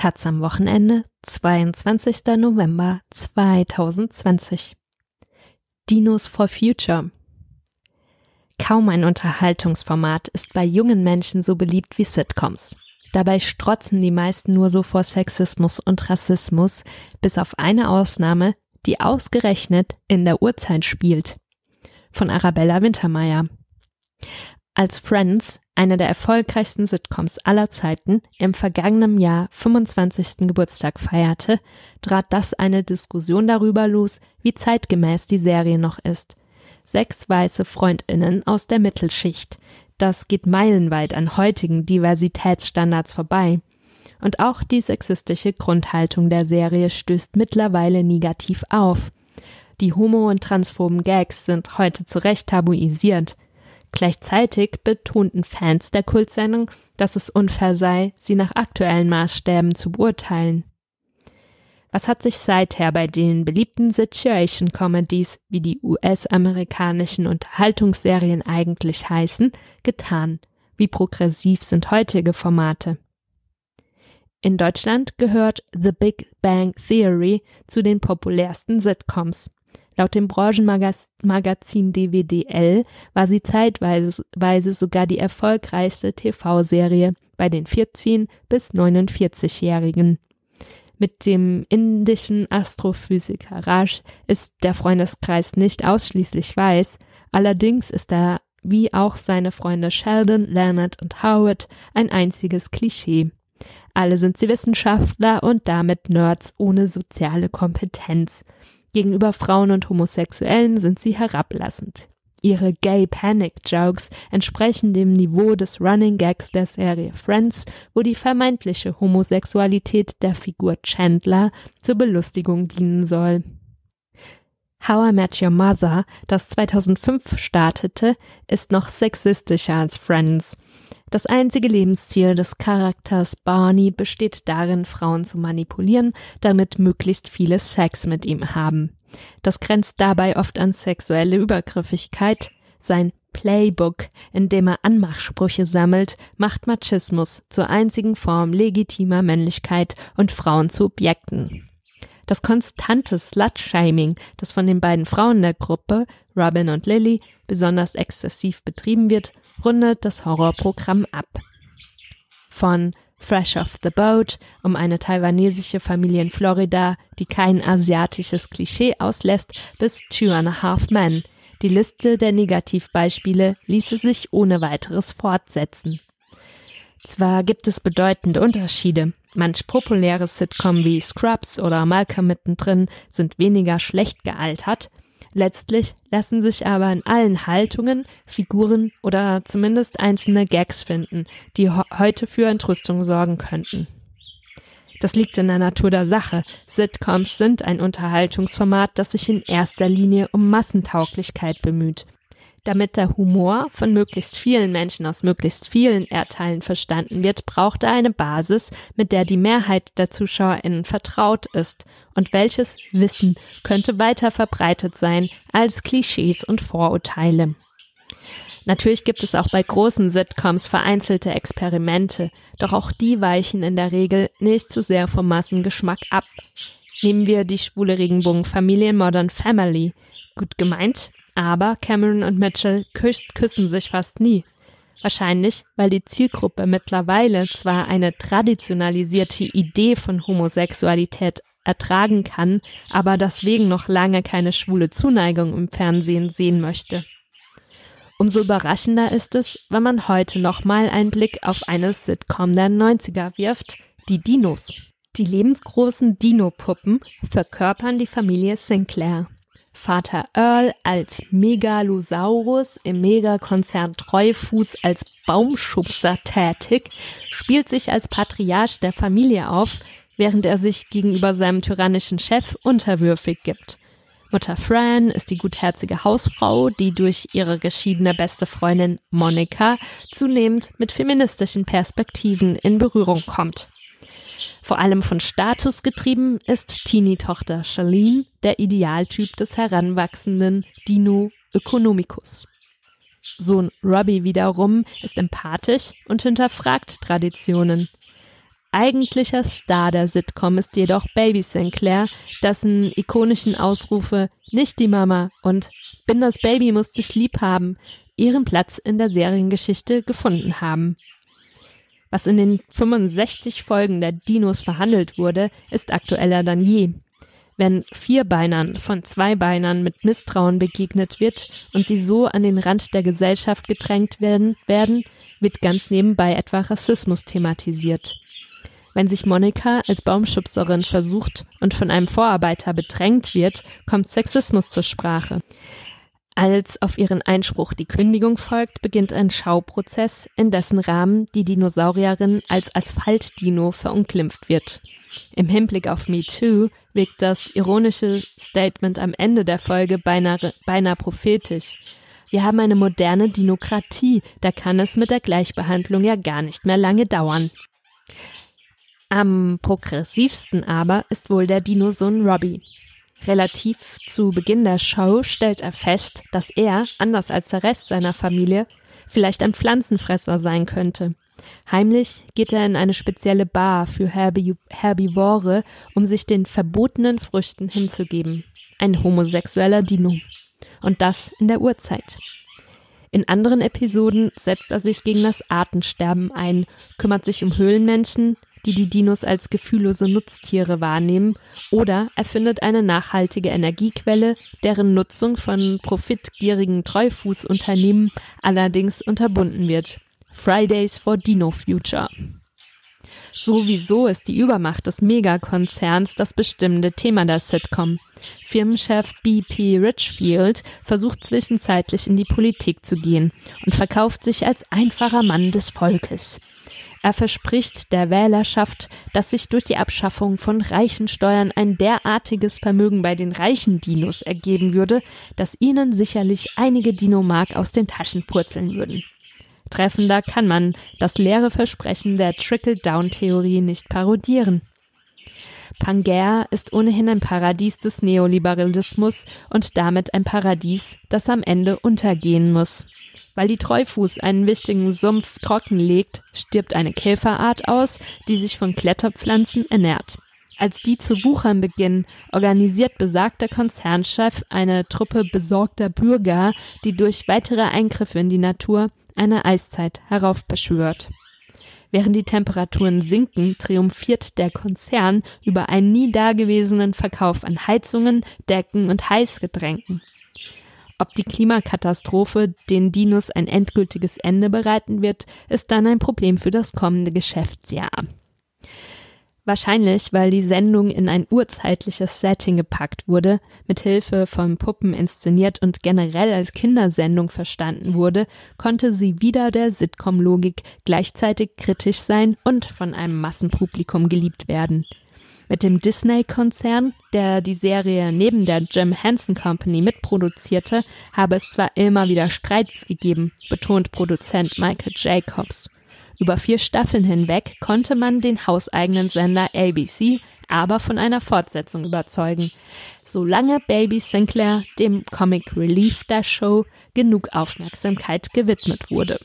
Taz am Wochenende, 22. November 2020. Dinos for Future. Kaum ein Unterhaltungsformat ist bei jungen Menschen so beliebt wie Sitcoms. Dabei strotzen die meisten nur so vor Sexismus und Rassismus, bis auf eine Ausnahme, die ausgerechnet in der Uhrzeit spielt. Von Arabella Wintermeyer. Als Friends, eine der erfolgreichsten Sitcoms aller Zeiten, im vergangenen Jahr 25. Geburtstag feierte, trat das eine Diskussion darüber los, wie zeitgemäß die Serie noch ist. Sechs weiße Freundinnen aus der Mittelschicht. Das geht meilenweit an heutigen Diversitätsstandards vorbei. Und auch die sexistische Grundhaltung der Serie stößt mittlerweile negativ auf. Die homo- und transphoben Gags sind heute zu Recht tabuisiert. Gleichzeitig betonten Fans der Kultsendung, dass es unfair sei, sie nach aktuellen Maßstäben zu beurteilen. Was hat sich seither bei den beliebten Situation Comedies, wie die US-amerikanischen Unterhaltungsserien eigentlich heißen, getan? Wie progressiv sind heutige Formate? In Deutschland gehört The Big Bang Theory zu den populärsten Sitcoms. Laut dem Branchenmagazin DWDL war sie zeitweise sogar die erfolgreichste TV-Serie bei den 14 bis 49-Jährigen. Mit dem indischen Astrophysiker Raj ist der Freundeskreis nicht ausschließlich weiß, allerdings ist er wie auch seine Freunde Sheldon, Leonard und Howard ein einziges Klischee. Alle sind sie Wissenschaftler und damit Nerds ohne soziale Kompetenz. Gegenüber Frauen und Homosexuellen sind sie herablassend. Ihre Gay Panic Jokes entsprechen dem Niveau des Running Gags der Serie Friends, wo die vermeintliche Homosexualität der Figur Chandler zur Belustigung dienen soll. How I Met Your Mother, das 2005 startete, ist noch sexistischer als Friends. Das einzige Lebensziel des Charakters Barney besteht darin, Frauen zu manipulieren, damit möglichst viele Sex mit ihm haben. Das grenzt dabei oft an sexuelle Übergriffigkeit. Sein Playbook, in dem er Anmachsprüche sammelt, macht Machismus zur einzigen Form legitimer Männlichkeit und Frauen zu Objekten. Das konstante Slut-Shaming, das von den beiden Frauen der Gruppe, Robin und Lily, besonders exzessiv betrieben wird, rundet das Horrorprogramm ab. Von Fresh off the Boat um eine taiwanesische Familie in Florida, die kein asiatisches Klischee auslässt, bis Two and a Half Men. Die Liste der Negativbeispiele ließe sich ohne weiteres fortsetzen. Zwar gibt es bedeutende Unterschiede. Manch populäre Sitcom wie Scrubs oder Malcolm mittendrin sind weniger schlecht gealtert, Letztlich lassen sich aber in allen Haltungen Figuren oder zumindest einzelne Gags finden, die heute für Entrüstung sorgen könnten. Das liegt in der Natur der Sache. Sitcoms sind ein Unterhaltungsformat, das sich in erster Linie um Massentauglichkeit bemüht. Damit der Humor von möglichst vielen Menschen aus möglichst vielen Erdteilen verstanden wird, braucht er eine Basis, mit der die Mehrheit der ZuschauerInnen vertraut ist. Und welches Wissen könnte weiter verbreitet sein als Klischees und Vorurteile? Natürlich gibt es auch bei großen Sitcoms vereinzelte Experimente, doch auch die weichen in der Regel nicht zu sehr vom Massengeschmack ab. Nehmen wir die schwule Regenbogenfamilie Modern Family. Gut gemeint, aber Cameron und Mitchell küssen sich fast nie. Wahrscheinlich, weil die Zielgruppe mittlerweile zwar eine traditionalisierte Idee von Homosexualität ertragen kann, aber deswegen noch lange keine schwule Zuneigung im Fernsehen sehen möchte. Umso überraschender ist es, wenn man heute nochmal einen Blick auf eine Sitcom der 90er wirft, die Dinos. Die lebensgroßen Dino-Puppen verkörpern die Familie Sinclair. Vater Earl als Megalosaurus im Megakonzern Treufuß als Baumschubser tätig, spielt sich als Patriarch der Familie auf, während er sich gegenüber seinem tyrannischen Chef unterwürfig gibt. Mutter Fran ist die gutherzige Hausfrau, die durch ihre geschiedene beste Freundin Monika zunehmend mit feministischen Perspektiven in Berührung kommt. Vor allem von Status getrieben ist Teenie-Tochter Charlene der Idealtyp des heranwachsenden Dino Ökonomicus. Sohn Robbie wiederum ist empathisch und hinterfragt Traditionen. Eigentlicher Star der Sitcom ist jedoch Baby Sinclair, dessen ikonischen Ausrufe nicht die Mama und bin das Baby, musst dich lieb haben ihren Platz in der Seriengeschichte gefunden haben. Was in den 65 Folgen der Dinos verhandelt wurde, ist aktueller denn je. Wenn Vierbeinern von Zweibeinern mit Misstrauen begegnet wird und sie so an den Rand der Gesellschaft gedrängt werden, werden wird ganz nebenbei etwa Rassismus thematisiert. Wenn sich Monika als Baumschubserin versucht und von einem Vorarbeiter bedrängt wird, kommt Sexismus zur Sprache. Als auf ihren Einspruch die Kündigung folgt, beginnt ein Schauprozess, in dessen Rahmen die Dinosaurierin als Asphaltdino verunglimpft wird. Im Hinblick auf Me Too wirkt das ironische Statement am Ende der Folge beinahe, beinahe prophetisch. Wir haben eine moderne Dinokratie, da kann es mit der Gleichbehandlung ja gar nicht mehr lange dauern. Am progressivsten aber ist wohl der Dinosohn Robbie. Relativ zu Beginn der Show stellt er fest, dass er, anders als der Rest seiner Familie, vielleicht ein Pflanzenfresser sein könnte. Heimlich geht er in eine spezielle Bar für Herbi Herbivore, um sich den verbotenen Früchten hinzugeben. Ein homosexueller Dino. Und das in der Urzeit. In anderen Episoden setzt er sich gegen das Artensterben ein, kümmert sich um Höhlenmenschen, die die Dinos als gefühllose Nutztiere wahrnehmen, oder erfindet eine nachhaltige Energiequelle, deren Nutzung von profitgierigen Treufußunternehmen allerdings unterbunden wird. Fridays for Dino Future. Sowieso ist die Übermacht des Megakonzerns das bestimmende Thema der Sitcom. Firmenchef BP Richfield versucht zwischenzeitlich in die Politik zu gehen und verkauft sich als einfacher Mann des Volkes. Er verspricht der Wählerschaft, dass sich durch die Abschaffung von reichen Steuern ein derartiges Vermögen bei den reichen Dinos ergeben würde, dass ihnen sicherlich einige Dinomark aus den Taschen purzeln würden. Treffender kann man das leere Versprechen der Trickle-Down-Theorie nicht parodieren. Pangea ist ohnehin ein Paradies des Neoliberalismus und damit ein Paradies, das am Ende untergehen muss. Weil die Treufuß einen wichtigen Sumpf trockenlegt, stirbt eine Käferart aus, die sich von Kletterpflanzen ernährt. Als die zu wuchern beginnen, organisiert besagter Konzernchef eine Truppe besorgter Bürger, die durch weitere Eingriffe in die Natur eine Eiszeit heraufbeschwört. Während die Temperaturen sinken, triumphiert der Konzern über einen nie dagewesenen Verkauf an Heizungen, Decken und Heißgetränken. Ob die Klimakatastrophe den Dinos ein endgültiges Ende bereiten wird, ist dann ein Problem für das kommende Geschäftsjahr. Wahrscheinlich, weil die Sendung in ein urzeitliches Setting gepackt wurde, mit Hilfe von Puppen inszeniert und generell als Kindersendung verstanden wurde, konnte sie wieder der Sitcom-Logik gleichzeitig kritisch sein und von einem Massenpublikum geliebt werden. Mit dem Disney-Konzern, der die Serie neben der Jim Henson Company mitproduzierte, habe es zwar immer wieder Streits gegeben, betont Produzent Michael Jacobs. Über vier Staffeln hinweg konnte man den hauseigenen Sender ABC aber von einer Fortsetzung überzeugen, solange Baby Sinclair dem Comic Relief der Show genug Aufmerksamkeit gewidmet wurde.